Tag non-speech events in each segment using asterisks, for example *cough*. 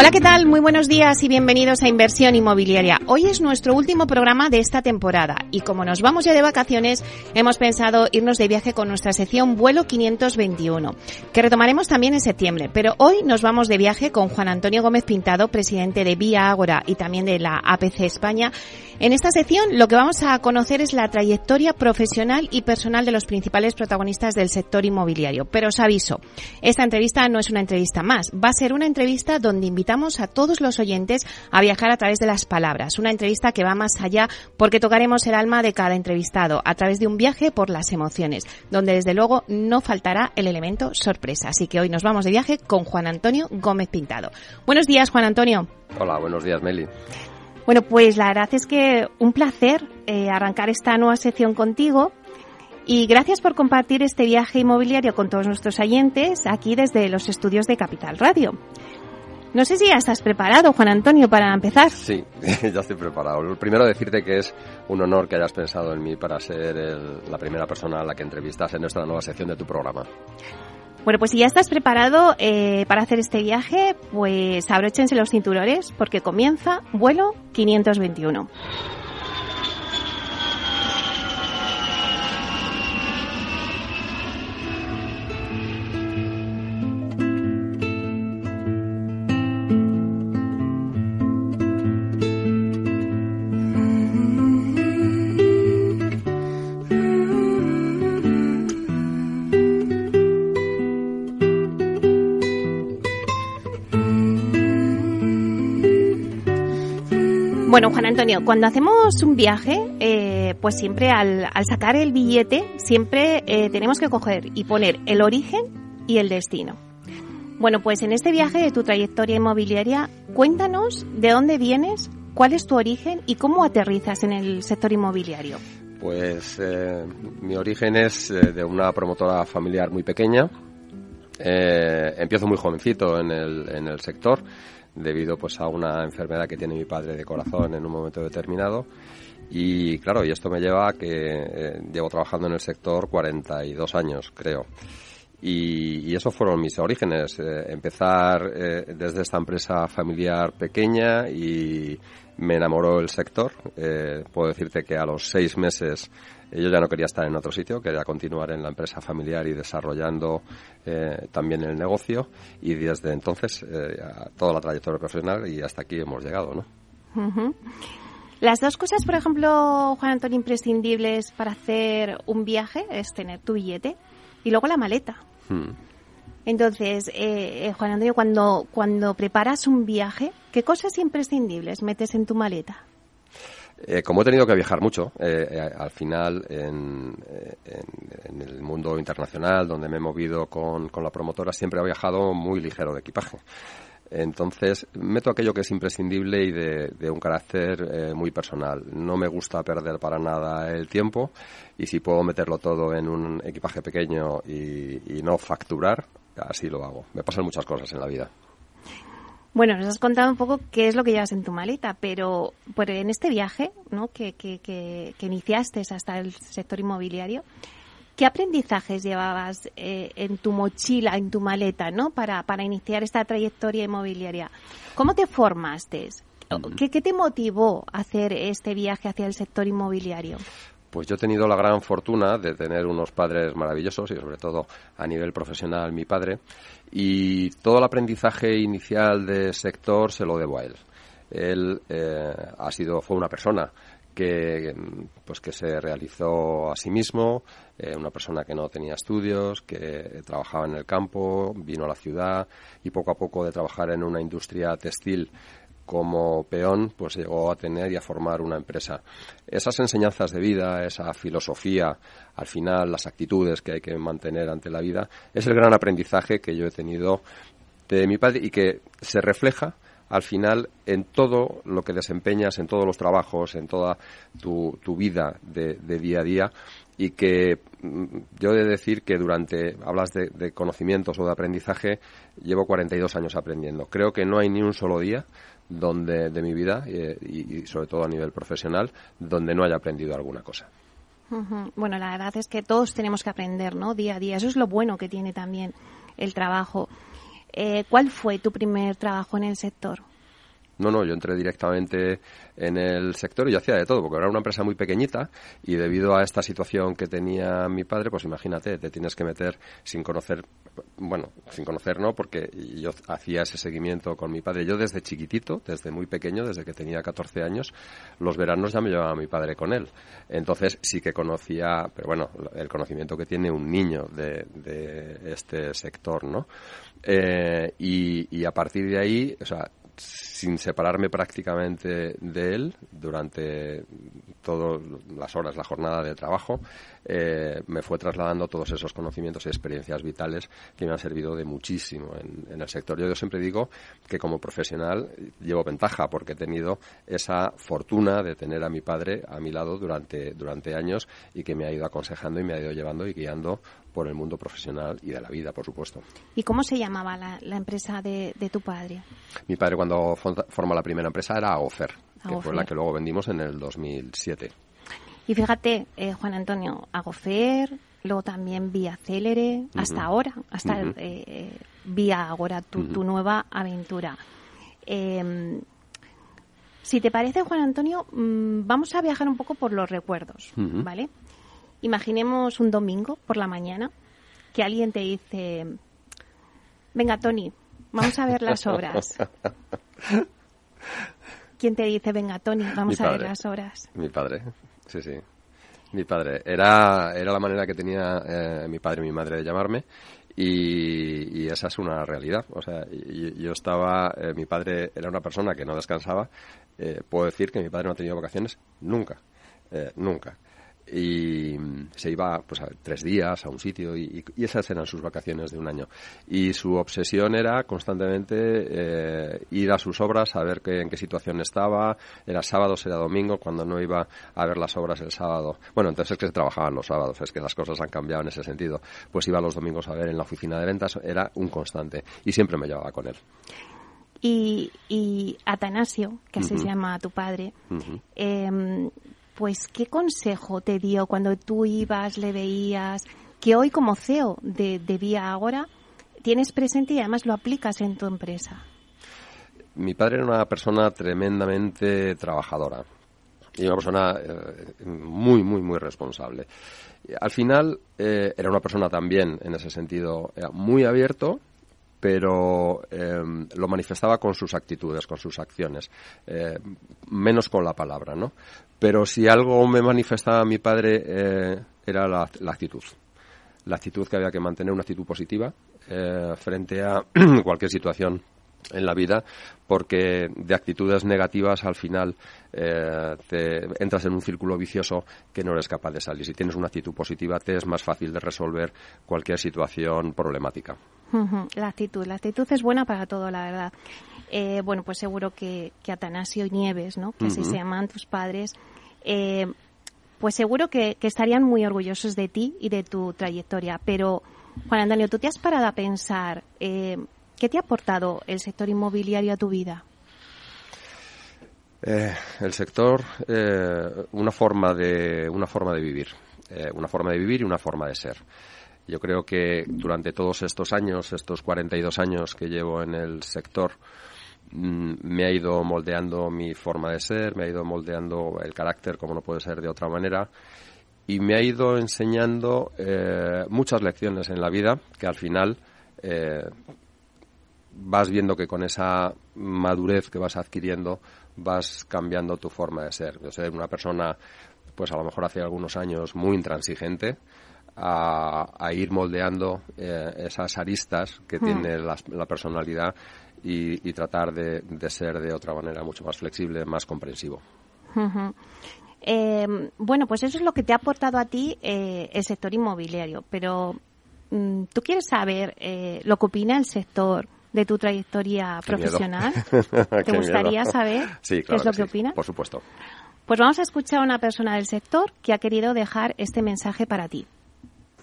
Hola, ¿qué tal? Muy buenos días y bienvenidos a Inversión Inmobiliaria. Hoy es nuestro último programa de esta temporada y como nos vamos ya de vacaciones, hemos pensado irnos de viaje con nuestra sección Vuelo 521, que retomaremos también en septiembre. Pero hoy nos vamos de viaje con Juan Antonio Gómez Pintado, presidente de Vía Ágora y también de la APC España. En esta sección lo que vamos a conocer es la trayectoria profesional y personal de los principales protagonistas del sector inmobiliario. Pero os aviso, esta entrevista no es una entrevista más, va a ser una entrevista donde invitamos invitamos a todos los oyentes a viajar a través de las palabras. Una entrevista que va más allá porque tocaremos el alma de cada entrevistado a través de un viaje por las emociones, donde desde luego no faltará el elemento sorpresa. Así que hoy nos vamos de viaje con Juan Antonio Gómez Pintado. Buenos días, Juan Antonio. Hola, buenos días, Meli. Bueno, pues la verdad es que un placer eh, arrancar esta nueva sección contigo. Y gracias por compartir este viaje inmobiliario con todos nuestros oyentes aquí desde los estudios de Capital Radio. No sé si ya estás preparado, Juan Antonio, para empezar. Sí, *laughs* ya estoy preparado. Lo primero decirte que es un honor que hayas pensado en mí para ser la primera persona a la que entrevistas en esta nueva sección de tu programa. Bueno, pues si ya estás preparado eh, para hacer este viaje, pues abróchense los cinturones porque comienza vuelo 521. Bueno, Juan Antonio, cuando hacemos un viaje, eh, pues siempre al, sacar el billete, siempre eh, tenemos que coger y poner el origen y el destino. Bueno, pues en este viaje de tu trayectoria inmobiliaria, cuéntanos de dónde vienes, cuál es tu origen y cómo aterrizas en el sector inmobiliario. Pues eh, mi origen es de una promotora familiar muy pequeña. empiezo muy jovencito en el, en el sector debido pues a una enfermedad que tiene mi padre de corazón en un momento determinado y claro, y esto me lleva a que eh, llevo trabajando en el sector 42 años, creo. Y, y esos fueron mis orígenes. Eh, empezar eh, desde esta empresa familiar pequeña y me enamoró el sector. puedo decirte que a los seis meses yo ya no quería estar en otro sitio, quería continuar en la empresa familiar y desarrollando eh, también el negocio y desde entonces eh, toda la trayectoria profesional y hasta aquí hemos llegado, ¿no? Las dos cosas, por ejemplo, Juan Antonio, imprescindibles para hacer un viaje es tener tu billete y luego la maleta. Hmm. Entonces, eh, Juan Antonio, cuando, cuando preparas un viaje, ¿qué cosas imprescindibles metes en tu maleta? Eh, como he tenido que viajar mucho, eh, eh, al final en, el mundo internacional, donde me he movido con, la promotora, siempre he viajado muy ligero de equipaje. Entonces, meto aquello que es imprescindible y de, un carácter muy personal. No me gusta perder para nada el tiempo y si puedo meterlo todo en un equipaje pequeño y no facturar, así lo hago. Me pasan muchas cosas en la vida. Bueno, nos has contado un poco qué es lo que llevas en tu maleta, pero, en este viaje ¿no? que, que, que, iniciaste hasta el sector inmobiliario, ¿qué aprendizajes llevabas eh, en tu mochila, en tu maleta, ¿no? para, para iniciar esta trayectoria inmobiliaria? ¿Cómo te formaste? ¿Qué, ¿Qué te motivó a hacer este viaje hacia el sector inmobiliario? Pues yo he tenido la gran fortuna de tener unos padres maravillosos y sobre todo a nivel profesional mi padre y todo el aprendizaje inicial del sector se lo debo a él. Él eh, ha sido fue una persona que pues que se realizó a sí mismo, eh, una persona que no tenía estudios, que trabajaba en el campo, vino a la ciudad y poco a poco de trabajar en una industria textil como peón, pues llegó a tener y a formar una empresa. Esas enseñanzas de vida, esa filosofía, al final las actitudes que hay que mantener ante la vida, es el gran aprendizaje que yo he tenido de mi padre y que se refleja al final en todo lo que desempeñas, en todos los trabajos, en toda tu, vida de, día a día y que mm, yo he de decir que durante, hablas de, de, conocimientos o de aprendizaje, llevo 42 años aprendiendo. Creo que no hay ni un solo día donde de mi vida y, sobre todo a nivel profesional donde no haya aprendido alguna cosa. Bueno, la verdad es que todos tenemos que aprender, ¿no? Día a día. Eso es lo bueno que tiene también el trabajo. Eh, ¿Cuál fue tu primer trabajo en el sector? No, no, yo entré directamente en el sector y yo hacía de todo, porque era una empresa muy pequeñita y debido a esta situación que tenía mi padre, pues imagínate, te tienes que meter sin conocer, bueno, sin conocer no, porque yo hacía ese seguimiento con mi padre. Yo desde chiquitito, desde muy pequeño, desde que tenía 14 años, los veranos ya me llevaba mi padre con él. Entonces sí que conocía, pero bueno, el conocimiento que tiene un niño de, este sector, ¿no? Eh, y, y a partir de ahí, o sea, sin separarme prácticamente de él durante todas las horas, la jornada de trabajo, eh, me fue trasladando todos esos conocimientos y experiencias vitales que me han servido de muchísimo en, el sector. Yo, siempre digo que como profesional llevo ventaja porque he tenido esa fortuna de tener a mi padre a mi lado durante, durante años y que me ha ido aconsejando y me ha ido llevando y guiando por el mundo profesional y de la vida, por supuesto. ¿Y cómo se llamaba la, empresa de, tu padre? Mi padre cuando formó la primera empresa era Agofer, que fue la que luego vendimos en el 2007. Y fíjate, eh, Juan Antonio, Agofer, luego también Vía Célere, hasta ahora, hasta eh, Vía Agora, tu, nueva aventura. Em, si te parece, Juan Antonio, mm, vamos a viajar un poco por los recuerdos, ¿vale? Imaginemos un domingo por la mañana que alguien te dice, venga Tony, vamos a ver las obras. *laughs* ¿Quién te dice, venga Tony, vamos a ver las obras? Mi padre, sí, sí. Mi padre. Era, era la manera que tenía eh, mi padre y mi madre de llamarme y, esa es una realidad. O sea, yo, estaba, eh, mi padre era una persona que no descansaba. Eh, puedo decir que mi padre no ha tenido vacaciones nunca, nunca y se iba pues a tres días a un sitio y, esas eran sus vacaciones de un año. Y su obsesión era constantemente eh, ir a sus obras a ver qué, en qué situación estaba. Era sábado era domingo cuando no iba a ver las obras el sábado. Bueno entonces es que se trabajaban los sábados es que las cosas han cambiado en ese sentido. Pues iba los domingos a ver en la oficina de ventas era un constante y siempre me llevaba con él. Y, y Atanasio, que así se llama tu padre, pues ¿qué consejo te dio cuando tú ibas, le veías, que hoy como CEO de, Vía Agora tienes presente y además lo aplicas en tu empresa? Mi padre era una persona tremendamente trabajadora y una persona eh, muy, muy, muy responsable. Al final eh, era una persona también, en ese sentido, muy abierto, pero em, lo manifestaba con sus actitudes, con sus acciones, eh, menos con la palabra, ¿no? Pero si algo me manifestaba mi padre eh, era la, actitud, la actitud que había que mantener, una actitud positiva eh, frente a *clears throat* cualquier situación en la vida porque de actitudes negativas al final eh, te entras en un círculo vicioso que no eres capaz de salir. Si tienes una actitud positiva te es más fácil de resolver cualquier situación problemática. La actitud, la actitud es buena para todo, la verdad. Eh, bueno, pues seguro que, que Atanasio y Nieves, ¿no? que así se llaman tus padres, eh, pues seguro que, que estarían muy orgullosos de ti y de tu trayectoria. Pero, Juan Antonio, ¿tú te has parado a pensar eh, ¿Qué te ha aportado el sector inmobiliario a tu vida? Eh, el sector, eh, una forma de una forma de vivir, eh, una forma de vivir y una forma de ser. Yo creo que durante todos estos años, estos 42 años que llevo en el sector, mm, me ha ido moldeando mi forma de ser, me ha ido moldeando el carácter, como no puede ser de otra manera, y me ha ido enseñando muchas lecciones en la vida que al final vas viendo que con esa madurez que vas adquiriendo vas cambiando tu forma de ser. Yo soy una persona, pues a lo mejor hace algunos años muy intransigente, a, ir moldeando eh, esas aristas que hmm. tiene la, personalidad y, tratar de, ser de otra manera mucho más flexible, más comprensivo. Em, bueno, pues eso es lo que te ha aportado a ti eh, el sector inmobiliario, pero mm, tú quieres saber eh, lo que opina el sector de tu trayectoria profesional. *laughs* ¿Te gustaría saber qué es lo que, opinas? Por supuesto. Pues vamos a escuchar a una persona del sector que ha querido dejar este mensaje para ti.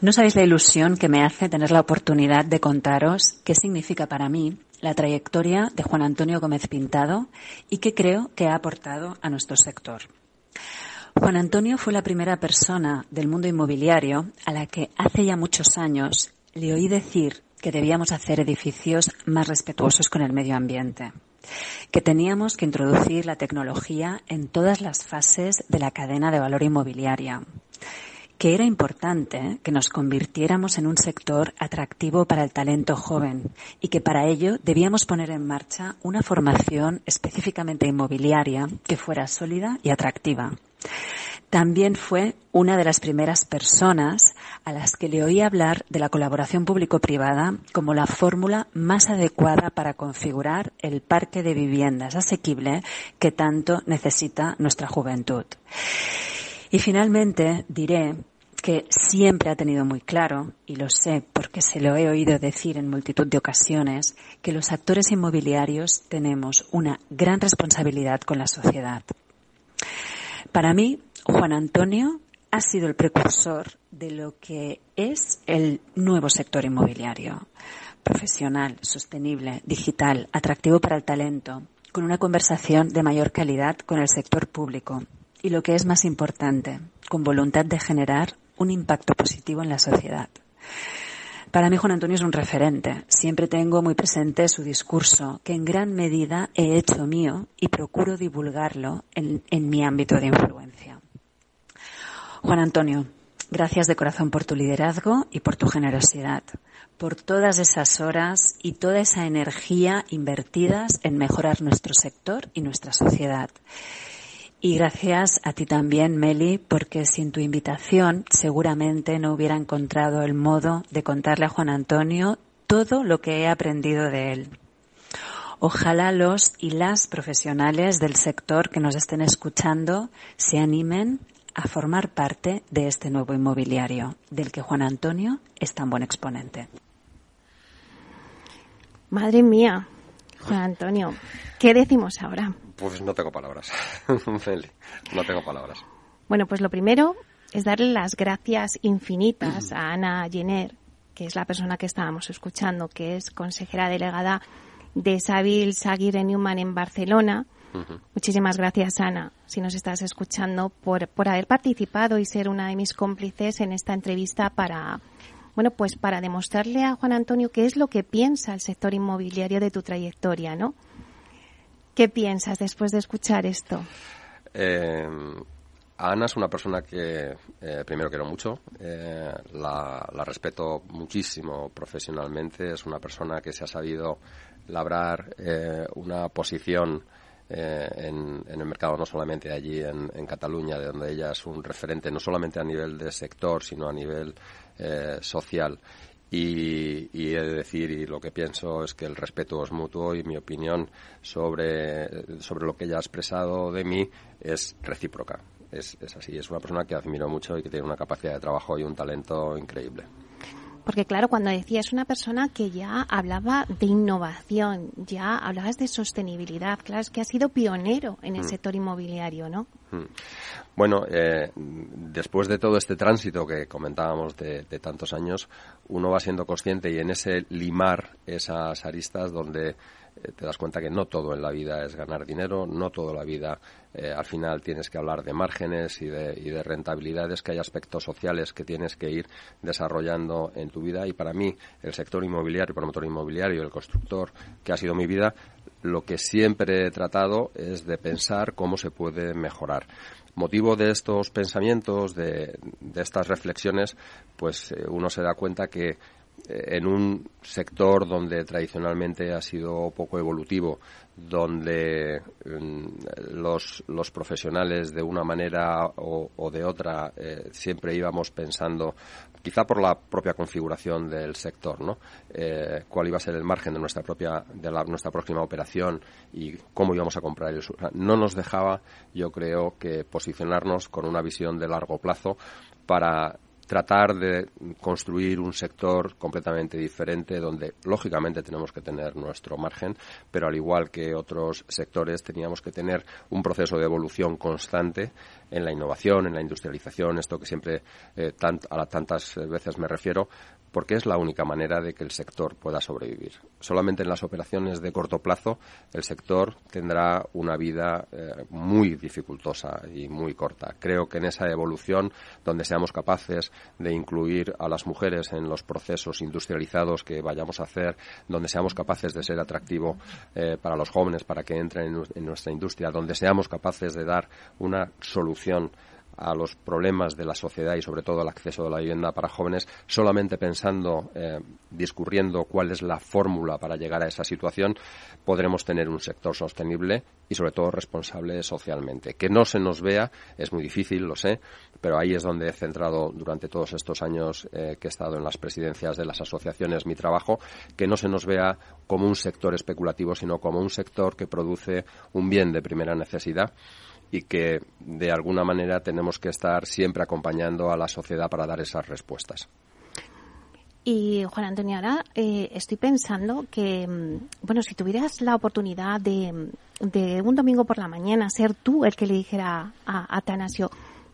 No sabéis la ilusión que me hace tener la oportunidad de contaros qué significa para mí la trayectoria de Juan Antonio Gómez Pintado y qué creo que ha aportado a nuestro sector. Juan Antonio fue la primera persona del mundo inmobiliario a la que hace ya muchos años le oí decir que debíamos hacer edificios más respetuosos con el medio ambiente, que teníamos que introducir la tecnología en todas las fases de la cadena de valor inmobiliaria, que era importante que nos convirtiéramos en un sector atractivo para el talento joven y que para ello debíamos poner en marcha una formación específicamente inmobiliaria que fuera sólida y atractiva. También fue una de las primeras personas a las que le oí hablar de la colaboración público-privada como la fórmula más adecuada para configurar el parque de viviendas asequible que tanto necesita nuestra juventud. Y finalmente diré que siempre ha tenido muy claro, y lo sé porque se lo he oído decir en multitud de ocasiones, que los actores inmobiliarios tenemos una gran responsabilidad con la sociedad. Para mí, Juan Antonio ha sido el precursor de lo que es el nuevo sector inmobiliario. Profesional, sostenible, digital, atractivo para el talento, con una conversación de mayor calidad con el sector público y lo que es más importante, con voluntad de generar un impacto positivo en la sociedad. Para mí Juan Antonio es un referente. Siempre tengo muy presente su discurso, que en gran medida he hecho mío y procuro divulgarlo en, en mi ámbito de influencia. Juan Antonio, gracias de corazón por tu liderazgo y por tu generosidad, por todas esas horas y toda esa energía invertidas en mejorar nuestro sector y nuestra sociedad. Y gracias a ti también, Meli, porque sin tu invitación seguramente no hubiera encontrado el modo de contarle a Juan Antonio todo lo que he aprendido de él. Ojalá los y las profesionales del sector que nos estén escuchando se animen a formar parte de este nuevo inmobiliario, del que Juan Antonio es tan buen exponente. Madre mía, Juan Antonio, ¿qué decimos ahora? Pues no tengo palabras, *laughs* no tengo palabras. Bueno, pues lo primero es darle las gracias infinitas a Ana Jenner, que es la persona que estábamos escuchando, que es consejera delegada de Sabil Saguirre Newman en Barcelona. Muchísimas gracias, Ana, si nos estás escuchando, por, por haber participado y ser una de mis cómplices en esta entrevista para, bueno, pues para demostrarle a Juan Antonio qué es lo que piensa el sector inmobiliario de tu trayectoria, ¿no? ¿Qué piensas después de escuchar esto? Eh, Ana es una persona que eh, primero quiero mucho, eh, la, respeto muchísimo profesionalmente, es una persona que se ha sabido labrar una posición en, el mercado, no solamente allí en, Cataluña, de donde ella es un referente, no solamente a nivel de sector, sino a nivel social. Y, he de decir, y lo que pienso es que el respeto es mutuo y mi opinión sobre, sobre lo que ella ha expresado de mí es recíproca. Es, es así, es una persona que admiro mucho y que tiene una capacidad de trabajo y un talento increíble. Porque claro, cuando decías una persona que ya hablaba de innovación, ya hablabas de sostenibilidad, claro, es que ha sido pionero en el mm. sector inmobiliario, ¿no? Mm. Bueno, eh, después de todo este tránsito que comentábamos de, tantos años, uno va siendo consciente y en ese limar esas aristas donde te das cuenta que no todo en la vida es ganar dinero, no toda la vida eh, al final tienes que hablar de márgenes y de, y de, rentabilidades, que hay aspectos sociales que tienes que ir desarrollando en tu vida. Y para mí, el sector inmobiliario, el promotor inmobiliario, el constructor, que ha sido mi vida, lo que siempre he tratado es de pensar cómo se puede mejorar motivo de estos pensamientos, de, de estas reflexiones, pues eh, uno se da cuenta que en un sector donde tradicionalmente ha sido poco evolutivo, donde mm, los, los, profesionales de una manera o, de otra eh, siempre íbamos pensando, quizá por la propia configuración del sector, ¿no? Eh, cuál iba a ser el margen de nuestra propia, de la, nuestra próxima operación y cómo íbamos a comprar el No nos dejaba, yo creo, que posicionarnos con una visión de largo plazo para tratar de construir un sector completamente diferente donde lógicamente tenemos que tener nuestro margen, pero al igual que otros sectores teníamos que tener un proceso de evolución constante en la innovación, en la industrialización, esto que siempre eh, a tantas veces me refiero, porque es la única manera de que el sector pueda sobrevivir. Solamente en las operaciones de corto plazo el sector tendrá una vida eh, muy dificultosa y muy corta. Creo que en esa evolución, donde seamos capaces de incluir a las mujeres en los procesos industrializados que vayamos a hacer, donde seamos capaces de ser atractivo eh, para los jóvenes para que entren en nuestra industria, donde seamos capaces de dar una solución a los problemas de la sociedad y sobre todo el acceso a la vivienda para jóvenes solamente pensando, eh, discurriendo cuál es la fórmula para llegar a esa situación, podremos tener un sector sostenible y sobre todo responsable socialmente. Que no se nos vea es muy difícil, lo sé, pero ahí es donde he centrado durante todos estos años eh, que he estado en las presidencias de las asociaciones mi trabajo, que no se nos vea como un sector especulativo, sino como un sector que produce un bien de primera necesidad y que de alguna manera tenemos que estar siempre acompañando a la sociedad para dar esas respuestas. Y Juan Antonio, ahora eh, estoy pensando que, mm, bueno, si tuvieras la oportunidad de, de, un domingo por la mañana ser tú el que le dijera a Atanasio,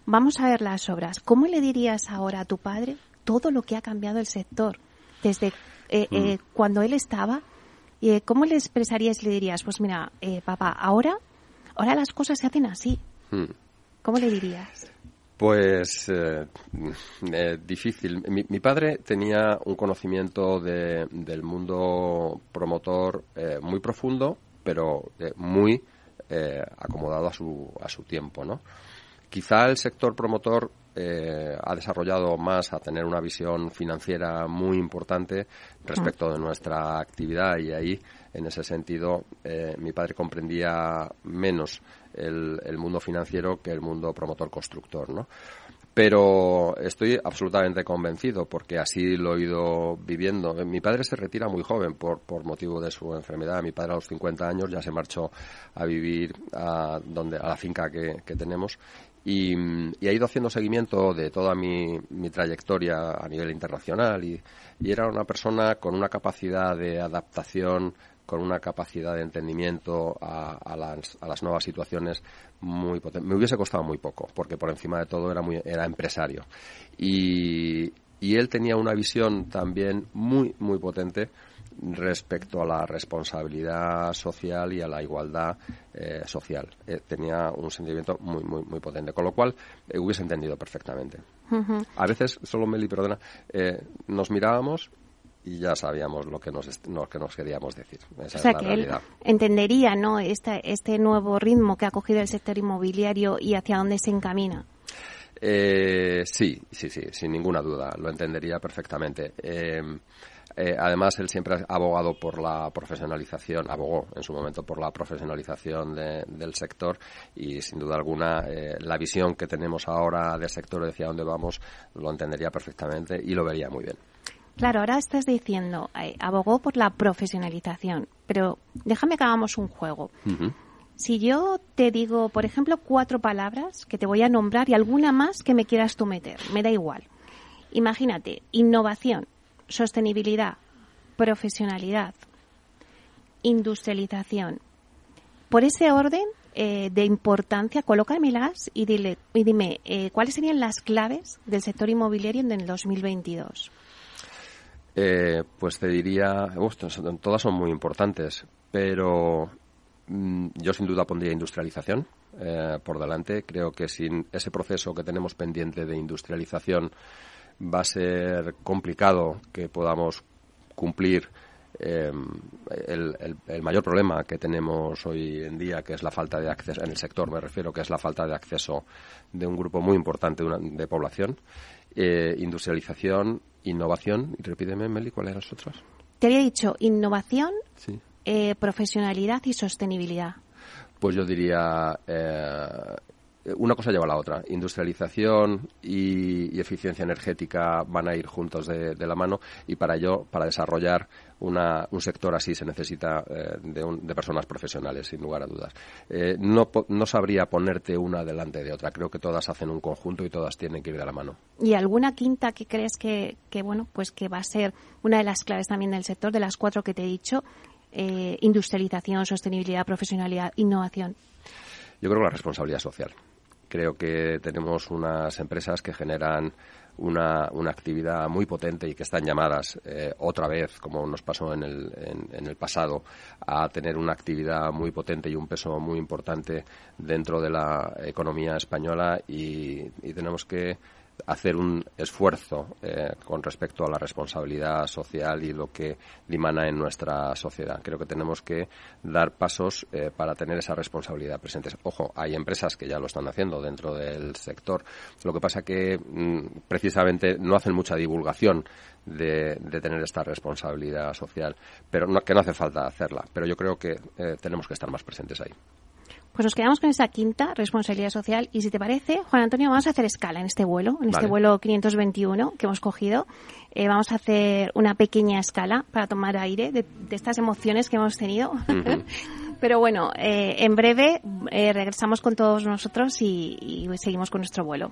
vamos a ver las obras, ¿cómo le dirías ahora a tu padre todo lo que ha cambiado el sector desde eh, eh, mm. cuando él estaba? ¿Cómo le expresarías y le dirías, pues mira, papá, ahora Ahora las cosas se hacen así. Hmm. ¿Cómo le dirías? Pues eh, eh, difícil. Mi, padre tenía un conocimiento del mundo promotor eh, muy profundo, pero muy acomodado a su, a su tiempo, ¿no? Quizá el sector promotor ha desarrollado más a tener una visión financiera muy importante respecto de nuestra actividad y ahí en ese sentido, eh, mi padre comprendía menos el, mundo financiero que el mundo promotor-constructor, ¿no? Pero estoy absolutamente convencido porque así lo he ido viviendo. Mi padre se retira muy joven por, por motivo de su enfermedad. Mi padre a los 50 años ya se marchó a vivir a, donde, a la finca que, tenemos y, ha ido haciendo seguimiento de toda mi, mi trayectoria a nivel internacional y, era una persona con una capacidad de adaptación con una capacidad de entendimiento a, las, nuevas situaciones muy potente. Me hubiese costado muy poco, porque por encima de todo era, muy, era empresario. Y, él tenía una visión también muy, muy potente respecto a la responsabilidad social y a la igualdad eh, social. Eh, tenía un sentimiento muy, muy, muy potente, con lo cual eh, hubiese entendido perfectamente. A veces, solo Meli, perdona, nos mirábamos y ya sabíamos lo que nos, que nos queríamos decir. Esa o sea, que él entendería ¿no? este, este nuevo ritmo que ha cogido el sector inmobiliario y hacia dónde se encamina. Eh, sí, sí, sí, sin ninguna duda, lo entendería perfectamente. Eh, eh, además, él siempre ha abogado por la profesionalización, abogó en su momento por la profesionalización del sector y, sin duda alguna, la visión que tenemos ahora del sector, hacia dónde vamos, lo entendería perfectamente y lo vería muy bien. Claro, ahora estás diciendo, eh, abogó por la profesionalización, pero déjame que hagamos un juego. Si yo te digo, por ejemplo, cuatro palabras que te voy a nombrar y alguna más que me quieras tú meter, me da igual. Imagínate, innovación, sostenibilidad, profesionalidad, industrialización. Por ese orden eh, de importancia, colócamelas y, dile, y dime eh, cuáles serían las claves del sector inmobiliario en el 2022. Eh, pues te diría, todas son muy importantes, pero mm, yo sin duda pondría industrialización eh, por delante. Creo que sin ese proceso que tenemos pendiente de industrialización va a ser complicado que podamos cumplir eh, el, mayor problema que tenemos hoy en día, que es la falta de acceso, en el sector me refiero, que es la falta de acceso de un grupo muy importante de, población, industrialización Innovación, y repíteme, Meli, ¿cuáles eran las otras? Te había dicho innovación, eh, profesionalidad y sostenibilidad. Pues yo diría eh, una cosa lleva a la otra. Industrialización y, eficiencia energética van a ir juntos de, la mano y para ello, para desarrollar un sector así se necesita eh, de, personas profesionales, sin lugar a dudas. Eh, no, no sabría ponerte una delante de otra. Creo que todas hacen un conjunto y todas tienen que ir de la mano. ¿Y alguna quinta que crees que, que bueno, pues que va a ser una de las claves también del sector, de las cuatro que te he dicho? industrialización, sostenibilidad, profesionalidad, innovación. Yo creo que la responsabilidad social. Creo que tenemos unas empresas que generan una, una actividad muy potente y que están llamadas eh, otra vez, como nos pasó en el, en, el pasado, a tener una actividad muy potente y un peso muy importante dentro de la economía española. Y tenemos que hacer un esfuerzo eh, con respecto a la responsabilidad social y lo que dimana en nuestra sociedad. Creo que tenemos que dar pasos eh, para tener esa responsabilidad presente. Ojo, hay empresas que ya lo están haciendo dentro del sector. Lo que pasa que mm, precisamente no hacen mucha divulgación de, tener esta responsabilidad social, pero que no hace falta hacerla. Pero yo creo que eh, tenemos que estar más presentes ahí. Pues nos quedamos con esa quinta responsabilidad social y si te parece, Juan Antonio, vamos a hacer escala en este vuelo, en este vuelo 521 que hemos cogido. Eh, vamos a hacer una pequeña escala para tomar aire de, estas emociones que hemos tenido. *laughs* Pero bueno, eh, en breve eh, regresamos con todos nosotros y, y seguimos con nuestro vuelo.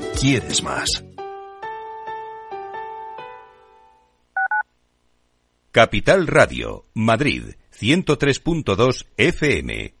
¿Quieres más? Capital Radio, Madrid, 103.2 FM.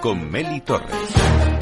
Con Meli Torres.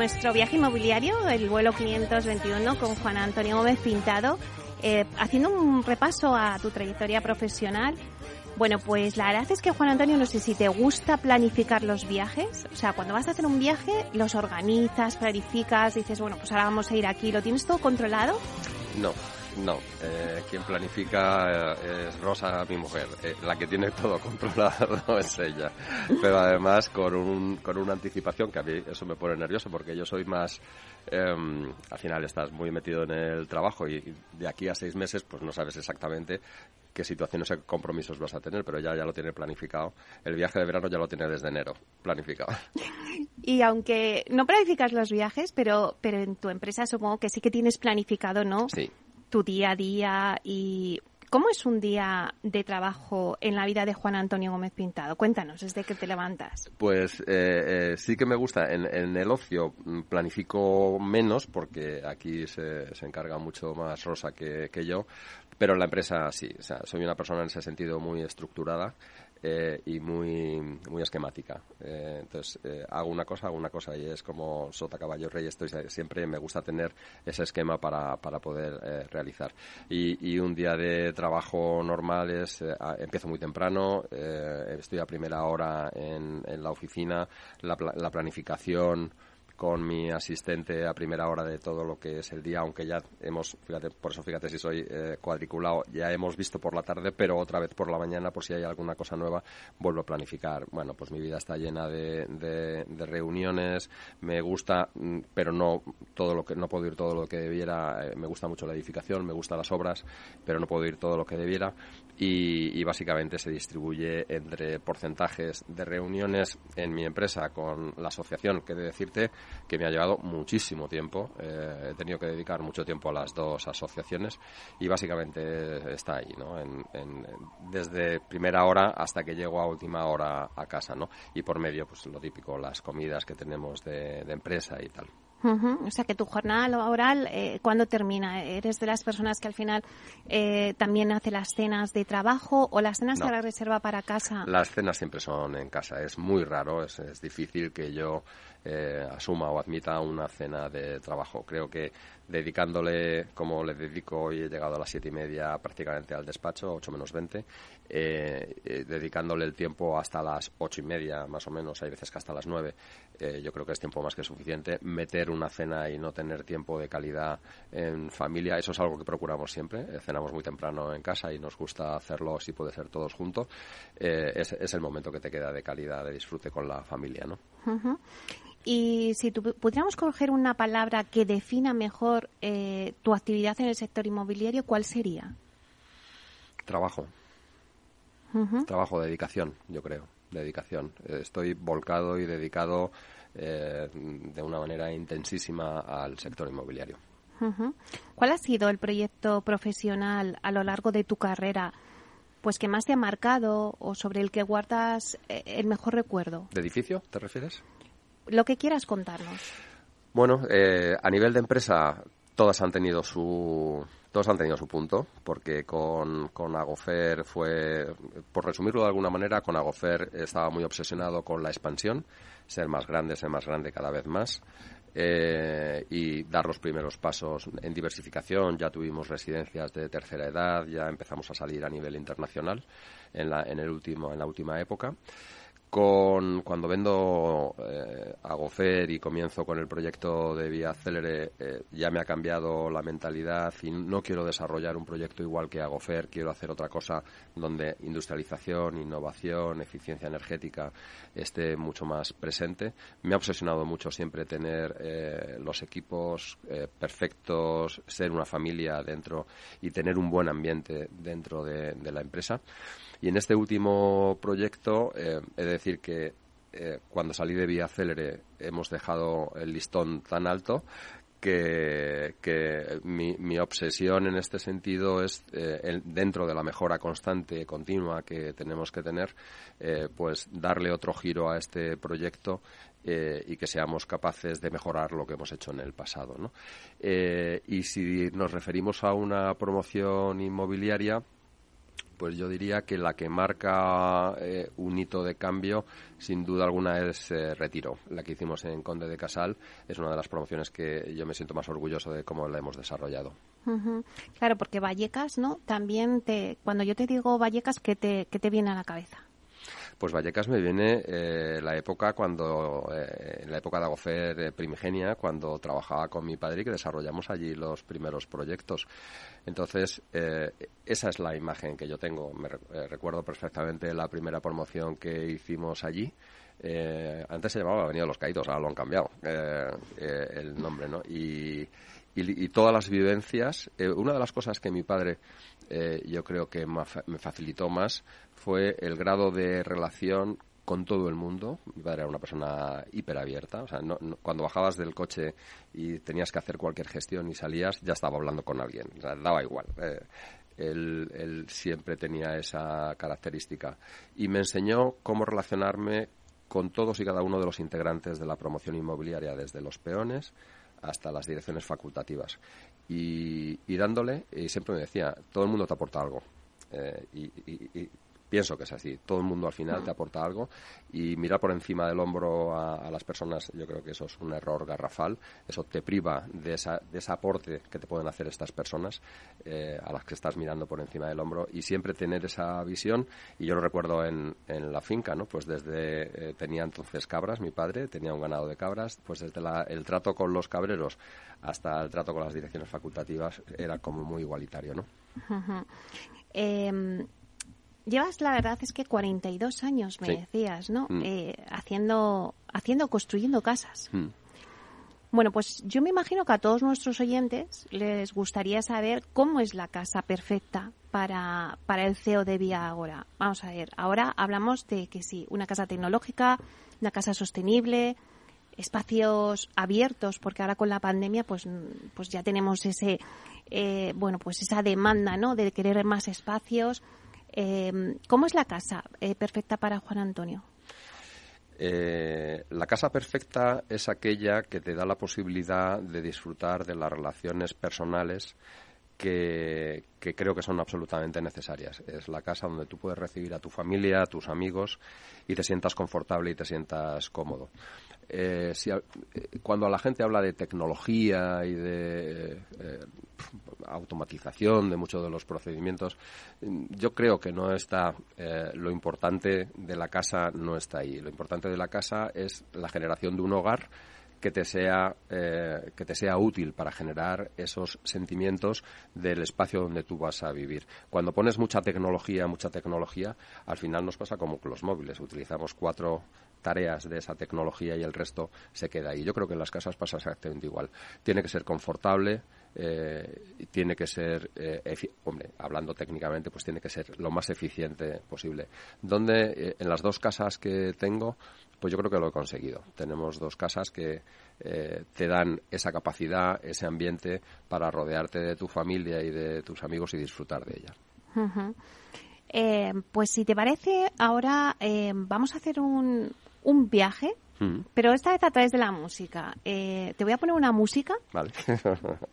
Nuestro viaje inmobiliario, el vuelo 521 con Juan Antonio Gómez Pintado, eh, haciendo un repaso a tu trayectoria profesional. Bueno, pues la verdad es que Juan Antonio, no sé si te gusta planificar los viajes, o sea, cuando vas a hacer un viaje, los organizas, planificas, dices, bueno, pues ahora vamos a ir aquí, ¿lo tienes todo controlado? No, no. Eh, quien planifica eh, es Rosa, mi mujer. Eh, la que tiene todo *laughs* controlado es ella. Pero además con, un, con una anticipación que a mí eso me pone nervioso porque yo soy más... em, al final estás muy metido en el trabajo y de aquí a seis meses pues no sabes exactamente qué situaciones o compromisos vas a tener, pero ella ya lo tiene planificado. El viaje de verano ya lo tiene desde enero planificado. Y aunque no planificas los viajes, pero, pero en tu empresa supongo que sí que tienes planificado, ¿no? Sí. Tu día a día y... ¿Cómo es un día de trabajo en la vida de Juan Antonio Gómez Pintado? Cuéntanos, desde que te levantas. Pues eh, eh, sí que me gusta. En, el ocio mm, planifico menos porque aquí se, se encarga mucho más Rosa que, que yo, pero en la empresa sí. O sea, soy una persona en ese sentido muy estructurada eh, y muy, muy esquemática. Eh, entonces, eh, hago una cosa, hago una cosa y es como sota, caballo, rey. Estoy, siempre me gusta tener ese esquema para, para poder eh, realizar. Y, y un día de trabajo normal es, eh, empiezo muy temprano, eh, estoy a primera hora en, en la oficina, la, la planificación con mi asistente a primera hora de todo lo que es el día, aunque ya hemos, fíjate, por eso fíjate si soy eh, cuadriculado, ya hemos visto por la tarde, pero otra vez por la mañana, por si hay alguna cosa nueva, vuelvo a planificar. Bueno, pues mi vida está llena de, de- de reuniones, me gusta, mm, pero no todo lo que, no puedo ir todo lo que debiera, eh, me gusta mucho la edificación, me gustan las obras, pero no puedo ir todo lo que debiera y, y básicamente se distribuye entre porcentajes de reuniones en mi empresa con la asociación, que de decirte que me ha llevado muchísimo tiempo. Eh, he tenido que dedicar mucho tiempo a las dos asociaciones y básicamente está ahí, ¿no? En- en- desde primera hora hasta que llego a última hora a casa, ¿no? Y por medio, pues lo típico, las comidas que tenemos de, de empresa y tal. Ujú, O sea, que tu jornada laboral, eh, ¿cuándo termina? ¿Eres de las personas que al final eh, también hace las cenas de trabajo o las cenas No. te las reserva para casa? Las cenas siempre son en casa. Es muy raro, es, es difícil que yo eh, asuma o admita una cena de trabajo. Creo que dedicándole, como le dedico hoy, he llegado a las siete y media prácticamente al despacho, ocho menos veinte, eh, eh, dedicándole el tiempo hasta las ocho y media más o menos, hay veces que hasta las nueve, eh, yo creo que es tiempo más que suficiente. Meter una cena y no tener tiempo de calidad en familia, eso es algo que procuramos siempre. Eh, cenamos muy temprano en casa y nos gusta hacerlo, si puede ser todos juntos. Es, es el momento que te queda de calidad, de disfrute con la familia, ¿no? Y si tu- pudiéramos coger una palabra que defina mejor eh, tu actividad en el sector inmobiliario, ¿cuál sería? Trabajo, trabajo, dedicación, yo creo, dedicación. Eh, Estoy volcado y dedicado eh, de una manera intensísima al sector inmobiliario. ¿Cuál ha sido el proyecto profesional a lo largo de tu carrera pues que más te ha marcado o sobre el que guardas eh, el mejor recuerdo? ¿De edificio, te refieres? Lo que quieras contarnos. Bueno, eh, a nivel de empresa, todas han tenido su todos han tenido su punto, porque con, con Agofer fue, por resumirlo de alguna manera, con Agofer estaba muy obsesionado con la expansión, ser más grande, ser más grande cada vez más. eh, y dar los primeros pasos en diversificación. Ya tuvimos residencias de tercera edad, ya empezamos a salir a nivel internacional en la, en el último, en la última época con cuando vendo eh, a Gofer y comienzo con el proyecto de Vía Célere, eh, ya me ha cambiado la mentalidad y no quiero desarrollar un proyecto igual que a Gofer, quiero hacer otra cosa donde industrialización, innovación, eficiencia energética esté mucho más presente. Me ha obsesionado mucho siempre tener eh, los equipos perfectos, ser una familia dentro y tener un buen ambiente dentro de la empresa. Y en este último proyecto, eh, he de decir que eh, cuando salí de Vía Célere hemos dejado el listón tan alto que, mi, obsesión en este sentido es, eh, dentro de la mejora constante, continua que tenemos que tener, pues darle otro giro a este proyecto y que seamos capaces de mejorar lo que hemos hecho en el pasado. y si nos referimos a una promoción inmobiliaria, pues yo diría que la que marca eh, un hito de cambio, sin duda alguna, es eh, Retiro. La que hicimos en Conde de Casal es una de las promociones que yo me siento más orgulloso de cómo la hemos desarrollado. Claro, porque Vallecas, ¿no? También te, cuando yo te digo Vallecas, ¿qué te, qué te viene a la cabeza? Pues Vallecas me viene eh, la época cuando, eh, en la época de Agofer eh, primigenia, cuando trabajaba con mi padre y que desarrollamos allí los primeros proyectos. Entonces, esa es la imagen que yo tengo. Me recuerdo perfectamente la primera promoción que hicimos allí. antes se llamaba Avenida los Caídos, ahora lo han cambiado el nombre, ¿no? Y, y, todas las vivencias. una de las cosas que mi padre yo creo que me facilitó más fue el grado de relación con todo el mundo. Mi padre era una persona hiperabierta. O sea, cuando bajabas del coche y tenías que hacer cualquier gestión y salías, ya estaba hablando con alguien. O sea, daba igual. Eh, él, siempre tenía esa característica. Y me enseñó cómo relacionarme con todos y cada uno de los integrantes de la promoción inmobiliaria, desde los peones hasta las direcciones facultativas. Y, dándole, y siempre me decía, todo el mundo te aporta algo. Eh, y, Pienso que es así. Todo el mundo al final te aporta algo y mirar por encima del hombro a, las personas, yo creo que eso es un error garrafal. Eso te priva de, esa, de ese aporte que te pueden hacer estas personas eh, a las que estás mirando por encima del hombro y siempre tener esa visión. Y yo lo recuerdo en, en la finca, ¿no? Pues desde, eh, tenía entonces cabras, mi padre tenía un ganado de cabras, pues desde el trato con los cabreros hasta el trato con las direcciones facultativas era como muy igualitario, ¿no? Llevas, la verdad es que 42 años, me decías, ¿no? Mm. Eh, haciendo, haciendo, construyendo casas. Mm. Bueno, pues yo me imagino que a todos nuestros oyentes les gustaría saber cómo es la casa perfecta para, para el CEO de Vía Agora. Vamos a ver, ahora hablamos de que sí, una casa tecnológica, una casa sostenible, espacios abiertos, porque ahora con la pandemia pues, pues ya tenemos ese, eh, bueno, pues esa demanda, ¿no? De querer más espacios eh, ¿Cómo es la casa eh, perfecta para Juan Antonio? Eh, la casa perfecta es aquella que te da la posibilidad de disfrutar de las relaciones personales que, creo que son absolutamente necesarias. Es la casa donde tú puedes recibir a tu familia, a tus amigos y te sientas confortable y te sientas cómodo. Eh, si, cuando la gente habla de tecnología y de automatización de muchos de los procedimientos. Yo creo que no está, eh, lo importante de la casa no está ahí. Lo importante de la casa es la generación de un hogar que te sea eh, que te sea útil para generar esos sentimientos del espacio donde tú vas a vivir. Cuando pones mucha tecnología, mucha tecnología, al final nos pasa como con los móviles. Utilizamos cuatro tareas de esa tecnología y el resto se queda ahí. Yo creo que en las casas pasa exactamente igual. Tiene que ser confortable, eh, tiene que ser, eh, hombre, hablando técnicamente, pues tiene que ser lo más eficiente posible. Donde eh, en las dos casas que tengo, pues yo creo que lo he conseguido. Tenemos dos casas que eh, te dan esa capacidad, ese ambiente para rodearte de tu familia y de tus amigos y disfrutar de ella. pues si te parece, ahora vamos a hacer un, un viaje Mm. Pero esta vez a través de la música. Eh, te voy a poner una música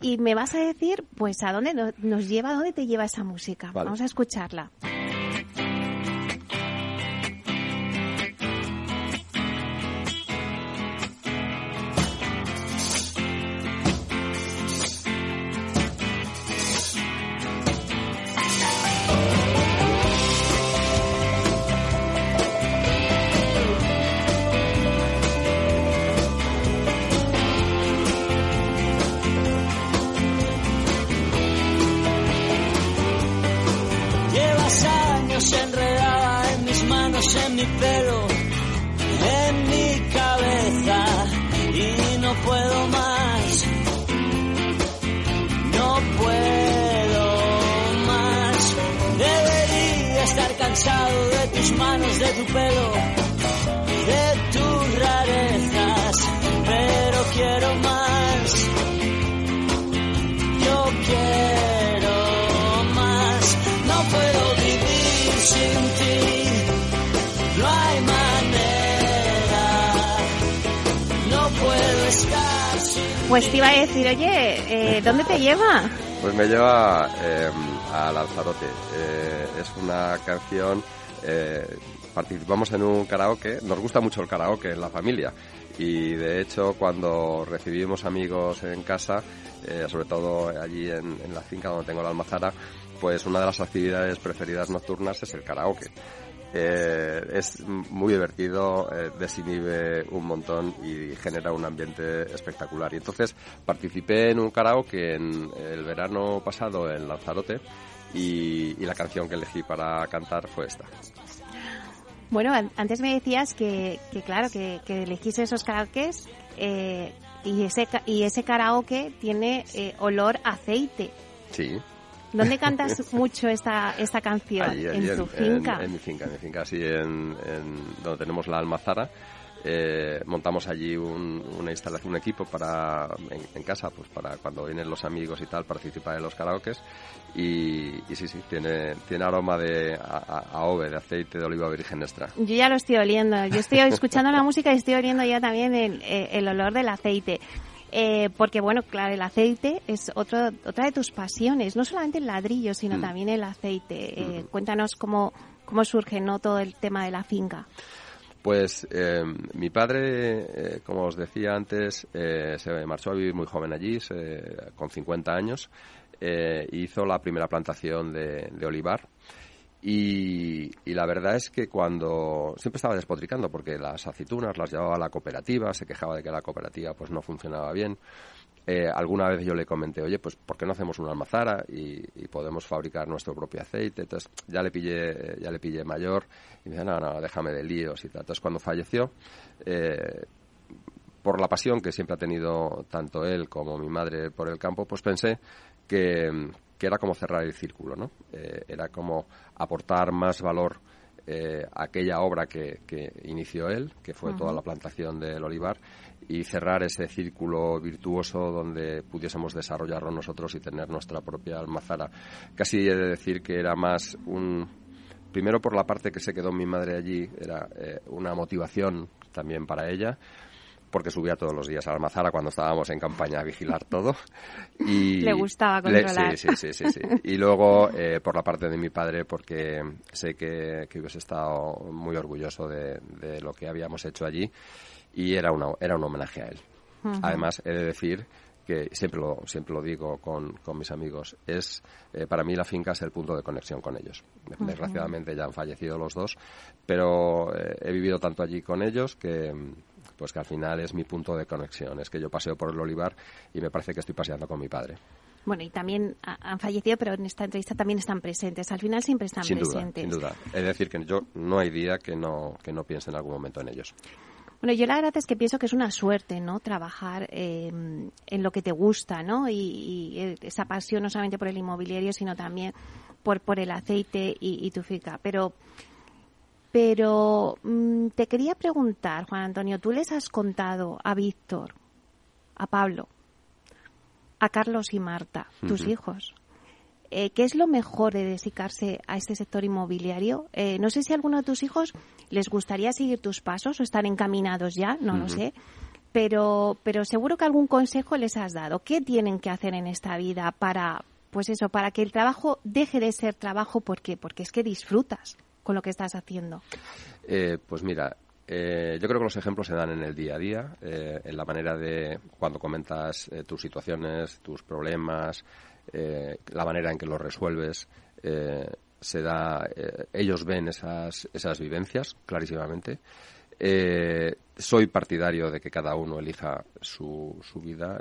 y me vas a decir, pues, a dónde nos lleva, a dónde te lleva esa música. Vamos a escucharla. Me lleva eh, a Lanzarote. Eh, es una canción. eh, participamos en un karaoke. Nos gusta mucho el karaoke en la familia. Y de hecho, cuando recibimos amigos en casa, eh, sobre todo allí en, en la finca donde tengo la almazara, pues una de las actividades preferidas nocturnas es el karaoke. Eh, es muy divertido, eh, desinhibe un montón y genera un ambiente espectacular. Y entonces participé en un karaoke en el verano pasado en Lanzarote y, y la canción que elegí para cantar fue esta. Bueno, an- antes me decías que, que claro, que, que elegiste esos karaokes eh, y, ese, y ese karaoke tiene eh, olor a aceite. Sí. ¿Dónde *laughs* cantas mucho esta, esta canción? Allí, allí en tu finca. En, mi finca, en mi finca, así en, en donde tenemos la almazara. eh, montamos allí un, una instalación, un equipo para en, en casa, pues para cuando vienen los amigos y tal, participar en los karaokes. Y, y sí, sí, tiene, tiene aroma de a, a- a ove, de aceite de oliva virgen extra. Yo ya lo estoy oliendo. Yo estoy escuchando la música y estoy oliendo ya también el, eh, el olor del aceite. Eh, porque, bueno, claro, el aceite es otro, otra de tus pasiones. No solamente el ladrillo, sino Mm. también el aceite. Eh, Cuéntanos cómo, cómo surge ¿no? todo el tema de la finca. Pues eh, mi padre, eh, como os decía antes, eh, se marchó a vivir muy joven allí, se- con 50 años, eh, hizo la primera plantación de, de olivar. Y, la verdad es que cuando siempre estaba despotricando porque las aceitunas las llevaba a la cooperativa, se quejaba de que la cooperativa pues no funcionaba bien. Eh, alguna vez yo le comenté, oye, pues ¿por qué no hacemos una almazara y, y podemos fabricar nuestro propio aceite? Entonces ya le pillé, ya le pillé mayor y me dice, no, no, déjame de líos y tal. Entonces cuando falleció, eh, por la pasión que siempre ha tenido tanto él como mi madre por el campo, pues pensé que, que era como cerrar el círculo, ¿no? Eh, era como aportar más valor eh, a aquella obra que, que inició él, que fue toda la plantación del olivar, y cerrar ese círculo virtuoso donde pudiésemos desarrollarlo nosotros y tener nuestra propia almazara. Casi he de decir que era más un, primero por la parte que se quedó mi madre allí, era eh, una motivación también para ella, porque subía todos los días a la almazara cuando estábamos en campaña a vigilar todo. Y Le gustaba le- controlar. sí, sí, sí, sí, sí. Y luego eh, por la parte de mi padre, porque sé que, que hubiese estado muy orgulloso de, de lo que habíamos hecho allí y era, una, era un homenaje a él. Ujú. Además, he de decir que siempre lo, siempre lo digo con, con mis amigos, es eh, para mí la finca es el punto de conexión con ellos. Desgraciadamente ya han fallecido los dos, pero eh, he vivido tanto allí con ellos que pues que al final es mi punto de conexión. Es que yo paseo por el olivar y me parece que estoy paseando con mi padre. Bueno, y también ha- han fallecido, pero en esta entrevista también están presentes. Al final siempre están sin duda, presentes. sin duda. Es decir, que yo no hay día que no, que no piense en algún momento en ellos. Bueno, yo la verdad es que pienso que es una suerte, ¿no? Trabajar eh, en lo que te gusta, ¿no? Y, y, esa pasión no solamente por el inmobiliario, sino también por, por el aceite y, y tu finca. Pero, pero mm, te quería preguntar, Juan Antonio, tú les has contado a Víctor, a Pablo, a Carlos y Marta, tus hijos, eh, ¿qué es lo mejor de dedicarse a este sector inmobiliario? Eh, no sé si a alguno de tus hijos les gustaría seguir tus pasos o están encaminados ya, no lo sé. Pero, pero seguro que algún consejo les has dado. ¿Qué tienen que hacer en esta vida para, pues eso, para que el trabajo deje de ser trabajo? porque Porque es que disfrutas con lo que estás haciendo. Eh, pues mira, eh, yo creo que los ejemplos se dan en el día a día, eh, en la manera de cuando comentas eh, tus situaciones, tus problemas, la manera en que los resuelves. se da, ellos ven esas, esas vivencias clarísimamente. Soy partidario de que cada uno elija su, su vida.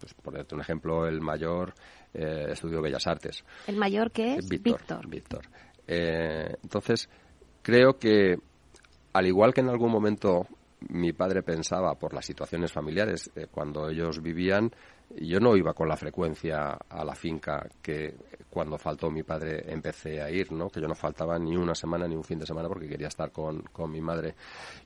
Pues, por un ejemplo, el mayor estudió Bellas Artes. El mayor que es Víctor. Víctor. Víctor. Eh, entonces, creo que al igual que en algún momento mi padre pensaba por las situaciones familiares eh, cuando ellos vivían yo no iba con la frecuencia a la finca que cuando faltó mi padre empecé a ir, ¿no? Que yo no faltaba ni una semana ni un fin de semana porque quería estar con, con mi madre.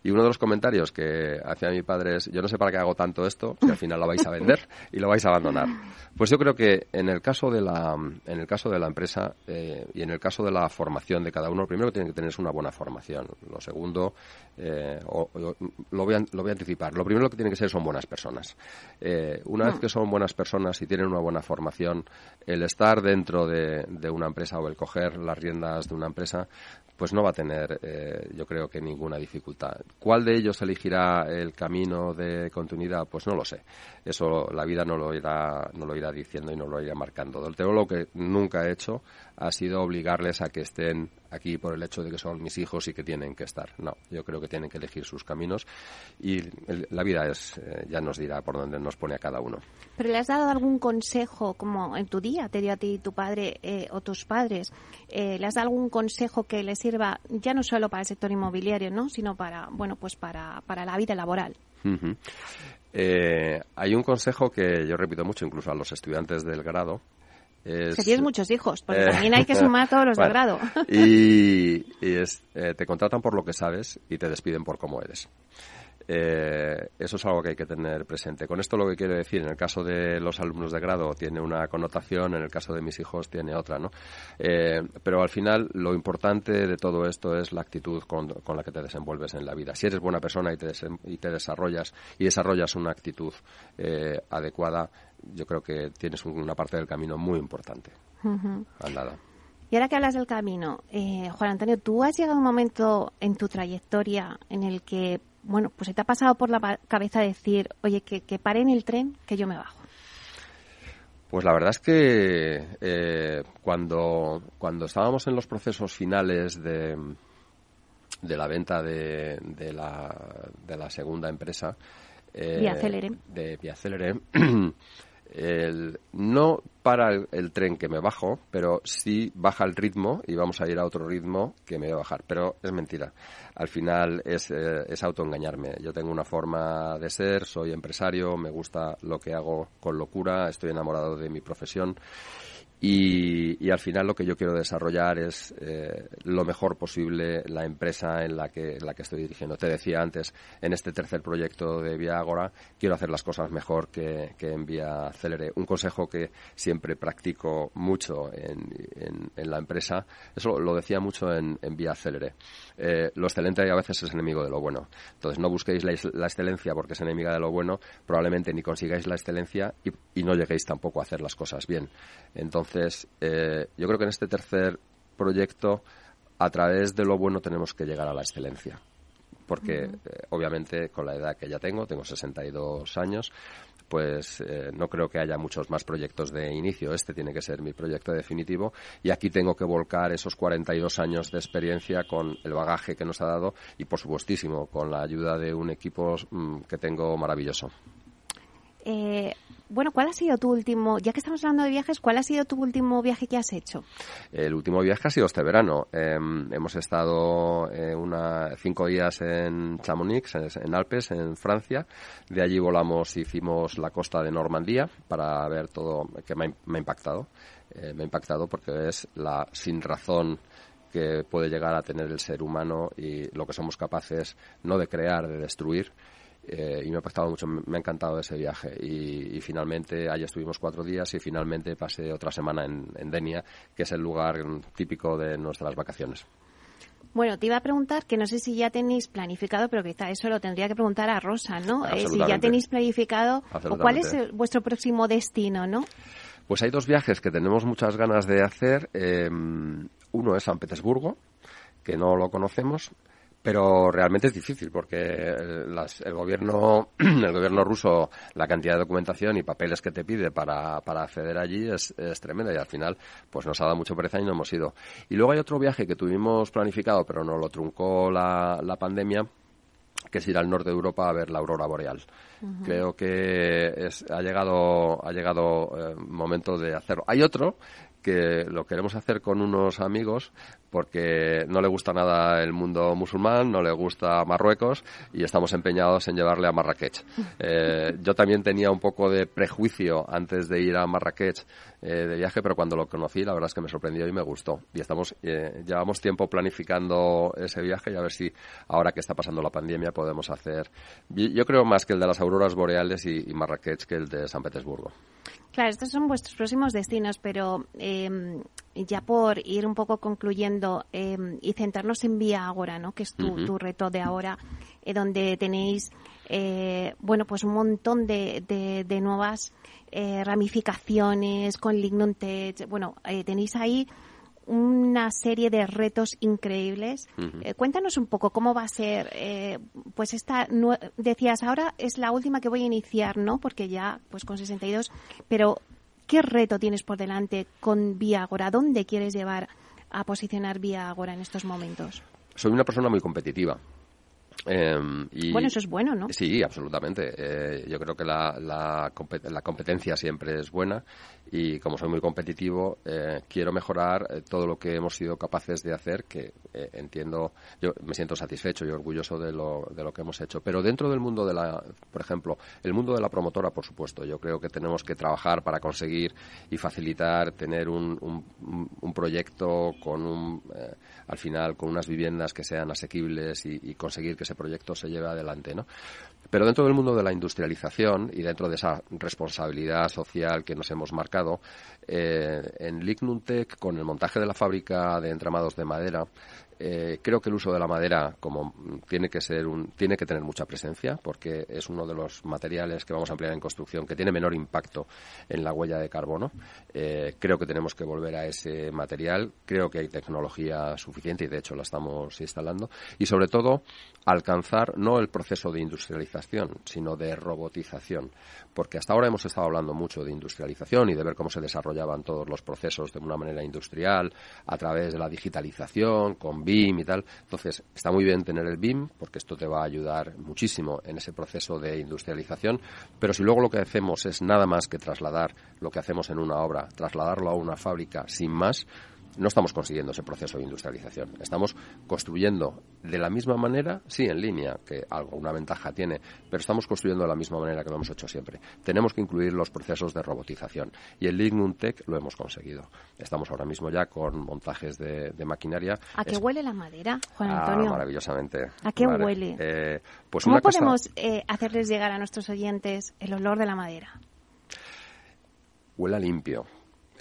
Y uno de los comentarios que hacía mi padre es, yo no sé para qué hago tanto esto, si al final lo vais a vender y lo vais a abandonar. Pues yo creo que en el caso de la, en el caso de la empresa eh, y en el caso de la formación de cada uno, lo primero que tiene que tener es una buena formación. Lo segundo, eh, o- o- lo, voy a, lo voy a anticipar. Lo primero que tiene que ser son buenas personas. Eh, una vez que son buenas personas y tienen una buena formación, el estar dentro de, una empresa o el coger las riendas de una empresa, pues no va a tener, eh, yo creo que ninguna dificultad. ¿Cuál de ellos elegirá el camino de continuidad? Pues no lo sé. Eso la vida no lo irá, no lo irá diciendo y no lo irá marcando. Del lo que nunca he hecho ha sido obligarles a que estén aquí por el hecho de que son mis hijos y que tienen que estar. No, yo creo que tienen que elegir sus caminos y el- la vida es, eh, ya nos dirá por dónde nos pone a cada uno. ¿Pero le has dado algún consejo, como en tu día te dio a ti tu padre eh, o tus padres? eh, ¿Le has dado algún consejo que le sirva ya no solo para el sector inmobiliario, ¿no? sino para, bueno, pues para, para la vida laboral? Eh, hay un consejo que yo repito mucho incluso a los estudiantes del grado. Es, Que tienes muchos hijos, porque Eh, también hay que sumar todos los de *laughs* bueno, grado. Y, y es, eh, te contratan por lo que sabes y te despiden por cómo eres. Eh, eso es algo que hay que tener presente. Con esto lo que quiero decir, en el caso de los alumnos de grado tiene una connotación, en el caso de mis hijos tiene otra, ¿no? Eh, pero al final lo importante de todo esto es la actitud con, con la que te desenvuelves en la vida. Si eres buena persona y te, desem- y te desarrollas y desarrollas una actitud eh, adecuada, yo creo que tienes un- una parte del camino muy importante Ujú. andada. Y ahora que hablas del camino, eh, Juan Antonio, ¿tú has llegado a un momento en tu trayectoria en el que, bueno, pues se te ha pasado por la cabeza decir, oye, que, que paren el tren, que yo me bajo? Pues la verdad es que eh, cuando, cuando estábamos en los procesos finales de, de la venta de, de, la, de la segunda empresa, eh, Vía de Vía Célere, *clears throat* el- no para el, tren que me bajo, pero sí baja el ritmo y vamos a ir a otro ritmo que me voy a bajar. Pero es mentira. Al final es, eh, es autoengañarme. Yo tengo una forma de ser, soy empresario, me gusta lo que hago con locura, estoy enamorado de mi profesión. Y, y al final lo que yo quiero desarrollar es eh, lo mejor posible la empresa en la que en la que estoy dirigiendo. Te decía antes, en este tercer proyecto de Vía Agora quiero hacer las cosas mejor que, que en Vía Célere. Un consejo que siempre practico mucho en, en- en la empresa, eso lo decía mucho en, Vía Célere. Eh, lo excelente a veces es enemigo de lo bueno. Entonces no busquéis la, la excelencia porque es enemiga de lo bueno, probablemente ni consigáis la excelencia y, y no lleguéis tampoco a hacer las cosas bien. Entonces, eh, yo creo que en este tercer proyecto, a través de lo bueno tenemos que llegar a la excelencia. Porque, eh, obviamente, con la edad que ya tengo, tengo 62 años, pues eh, no creo que haya muchos más proyectos de inicio. Este tiene que ser mi proyecto definitivo y aquí tengo que volcar esos 42 años de experiencia con el bagaje que nos ha dado y, por supuestísimo, con la ayuda de un equipo mm, que tengo maravilloso. Eh, bueno, ¿cuál ha sido tu último, ya que estamos hablando de viajes, cuál ha sido tu último viaje que has hecho? El último viaje ha sido este verano. Eh, hemos estado eh, cinco días en Chamonix, en, Alpes, en Francia. De allí volamos, hicimos la costa de Normandía para ver todo, que me ha, me ha impactado. Eh, me ha impactado porque es la sin razón que puede llegar a tener el ser humano y lo que somos capaces no de crear, de destruir. Eh, y me ha impactado mucho, me ha encantado ese viaje. Y, y finalmente, allí estuvimos cuatro días y finalmente pasé otra semana en, en Denia, que es el lugar típico de nuestras vacaciones. Bueno, te iba a preguntar que no sé si ya tenéis planificado, pero quizá eso lo tendría que preguntar a Rosa, ¿no? Eh, si ya tenéis planificado o cuál es el- vuestro próximo destino, ¿no? Pues hay dos viajes que tenemos muchas ganas de hacer. Eh, uno es San Petersburgo, que no lo conocemos, pero realmente es difícil porque las- el gobierno *clears throat* el gobierno ruso la cantidad de documentación y papeles que te pide para, para acceder allí es, es tremenda y al final pues nos ha dado mucho pereza y no hemos ido. Y luego hay otro viaje que tuvimos planificado pero nos lo truncó la, la pandemia que es ir al norte de Europa a ver la aurora boreal. Creo que es, ha llegado ha llegado eh, momento de hacerlo. Hay otro que lo queremos hacer con unos amigos porque no le gusta nada el mundo musulmán, no le gusta Marruecos y estamos empeñados en llevarle a Marrakech. *laughs* Eh, yo también tenía un poco de prejuicio antes de ir a Marrakech eh, de viaje, pero cuando lo conocí la verdad es que me sorprendió y me gustó. Y estamos eh, llevamos tiempo planificando ese viaje y a ver si ahora que está pasando la pandemia podemos hacer. Yo creo más que el de las auroras boreales y, y Marrakech que el de San Petersburgo. Claro, estos son vuestros próximos destinos, pero eh, ya por ir un poco concluyendo eh, y centrarnos en Vía Agora, ¿no? que es tu, tu reto de ahora, eh, donde tenéis eh, bueno pues un montón de, de, de nuevas eh, ramificaciones con Lignum Tech. Bueno, eh, tenéis ahí una serie de retos increíbles. Eh, cuéntanos un poco cómo va a ser, eh, pues esta, decías, ahora es la última que voy a iniciar, ¿no? Porque ya, pues con 62, pero ¿qué reto tienes por delante con Vía Agora? ¿Dónde quieres llevar a posicionar Vía Agora en estos momentos? Soy una persona muy competitiva. Eh, y- Bueno, eso es bueno, ¿no? Sí, absolutamente. Eh, yo creo que la, la, compet- la competencia siempre es buena y como soy muy competitivo, eh, quiero mejorar eh, todo lo que hemos sido capaces de hacer, que eh, entiendo, yo me siento satisfecho y orgulloso de lo, de lo que hemos hecho. Pero dentro del mundo de la, por ejemplo, el mundo de la promotora, por supuesto, yo creo que tenemos que trabajar para conseguir y facilitar tener un, un, proyecto con un, al final, con unas viviendas que sean asequibles y, y conseguir que ese proyecto se lleve adelante, ¿no? Pero dentro del mundo de la industrialización y dentro de esa responsabilidad social que nos hemos marcado, eh, en Lignuntec, con el montaje de la fábrica de entramados de madera, eh, creo que el uso de la madera como tiene que ser tiene que tener mucha presencia porque es uno de los materiales que vamos a emplear en construcción que tiene menor impacto en la huella de carbono. Eh, creo que tenemos que volver a ese material. Creo que hay tecnología suficiente y de hecho la estamos instalando. Y sobre todo alcanzar no el proceso de industrialización, sino de robotización. Porque hasta ahora hemos estado hablando mucho de industrialización y de ver cómo se desarrollaban todos los procesos de una manera industrial a través de la digitalización, con BIM y tal. Entonces, está muy bien tener el BIM porque esto te va a ayudar muchísimo en ese proceso de industrialización. Pero si luego lo que hacemos es nada más que trasladar lo que hacemos en una obra, trasladarlo a una fábrica sin más, no estamos consiguiendo ese proceso de industrialización. Estamos construyendo de la misma manera, sí, en línea, que alguna ventaja tiene, pero estamos construyendo de la misma manera que lo hemos hecho siempre. Tenemos que incluir los procesos de robotización. Y en Lignum Tech lo hemos conseguido. Estamos ahora mismo ya con montajes de, de maquinaria. ¿A qué Es- huele la madera, Juan Ah, Antonio? maravillosamente. ¿A qué Vale. huele? Eh, pues ¿Cómo una cosa- podemos eh, hacerles llegar a nuestros oyentes el olor de la madera? Huele a limpio.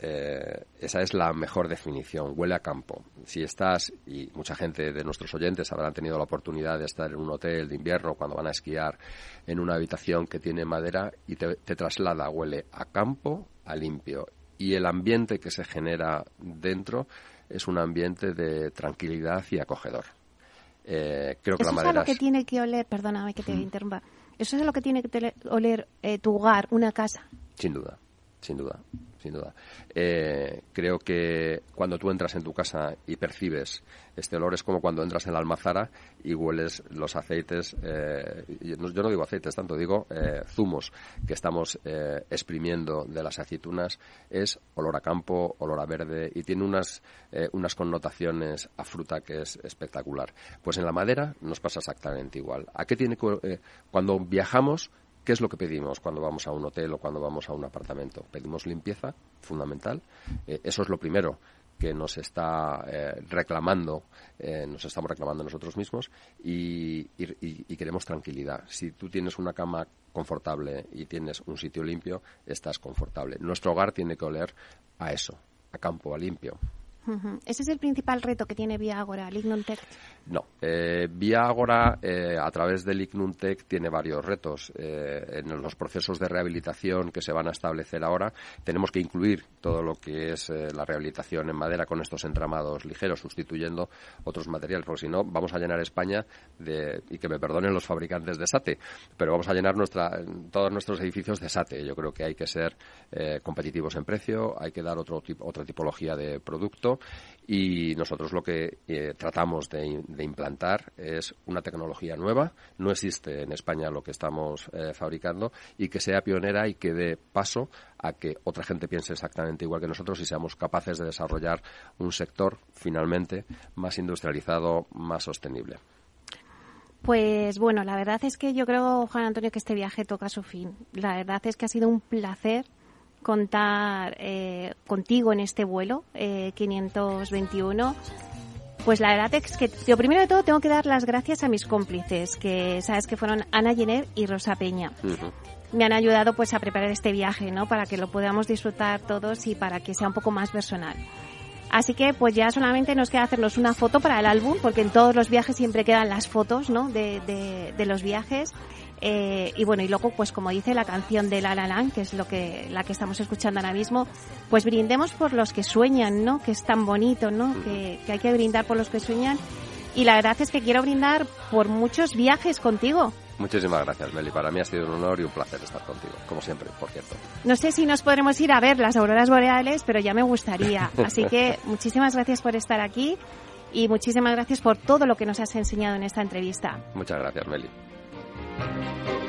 Eh, esa es la mejor definición, huele a campo. Si estás, y mucha gente de nuestros oyentes habrán tenido la oportunidad de estar en un hotel de invierno cuando van a esquiar en una habitación que tiene madera y te, te traslada, huele a campo, a limpio. Y el ambiente que se genera dentro es un ambiente de tranquilidad y acogedor. Eh, creo que Eso la es a madera lo que es- tiene que oler, perdóname que te interrumpa, eso es a lo que tiene que oler eh, tu hogar, una casa. Sin duda, sin duda, sin duda. Eh, creo que cuando tú entras en tu casa y percibes este olor es como cuando entras en la almazara y hueles los aceites, eh, yo no digo aceites tanto, digo eh, zumos que estamos exprimiendo de las aceitunas, es olor a campo, olor a verde y tiene unas, unas connotaciones a fruta que es espectacular. Pues en la madera nos pasa exactamente igual. ¿A qué tiene que, cuando viajamos ¿Qué es lo que pedimos cuando vamos a un hotel o cuando vamos a un apartamento? Pedimos limpieza, fundamental. Eh, eso es lo primero que nos está eh, reclamando, eh, nos estamos reclamando nosotros mismos y, y- queremos tranquilidad. Si tú tienes una cama confortable y tienes un sitio limpio, estás confortable. Nuestro hogar tiene que oler a eso, a campo, a limpio. Ese es el principal reto que tiene Vía Agora, Lignum Tech. No. Eh, Vía Agora, eh, a través del ICNUNTEC, tiene varios retos. Eh, en los procesos de rehabilitación que se van a establecer ahora, tenemos que incluir todo lo que es eh, la rehabilitación en madera con estos entramados ligeros, sustituyendo otros materiales, porque si no, vamos a llenar España de, y que me perdonen los fabricantes de SATE, pero vamos a llenar nuestra, todos nuestros edificios de SATE. Yo creo que hay que ser eh, competitivos en precio, hay que dar otro otra tipología de producto y nosotros lo que eh, tratamos de, implantar es una tecnología nueva, no existe en España lo que estamos eh, fabricando y que sea pionera y que dé paso a que otra gente piense exactamente igual que nosotros y seamos capaces de desarrollar un sector finalmente más industrializado, más sostenible. Pues bueno, la verdad es que yo creo, Juan Antonio, que este viaje toca su fin. La verdad es que ha sido un placer contar eh, contigo en este vuelo eh, 521. Pues la verdad es que yo primero de todo tengo que dar las gracias a mis cómplices, que sabes que fueron Ana Jenner y Rosa Peña. Me han ayudado pues a preparar este viaje, ¿no? Para que lo podamos disfrutar todos y para que sea un poco más personal. Así que pues ya solamente nos queda hacernos una foto para el álbum, porque en todos los viajes siempre quedan las fotos, ¿no? De, de, de los viajes. Eh, y bueno, y luego, pues como dice la canción de La La Land, que es lo que, la que estamos escuchando ahora mismo, pues brindemos por los que sueñan, ¿no? Que es tan bonito, ¿no? Que, que hay que brindar por los que sueñan. Y la verdad es que quiero brindar por muchos viajes contigo. Muchísimas gracias, Meli. Para mí ha sido un honor y un placer estar contigo, como siempre, por cierto. No sé si nos podremos ir a ver las auroras boreales, pero ya me gustaría. *laughs* Así que muchísimas gracias por estar aquí y muchísimas gracias por todo lo que nos has enseñado en esta entrevista. Muchas gracias, Meli. Thank you.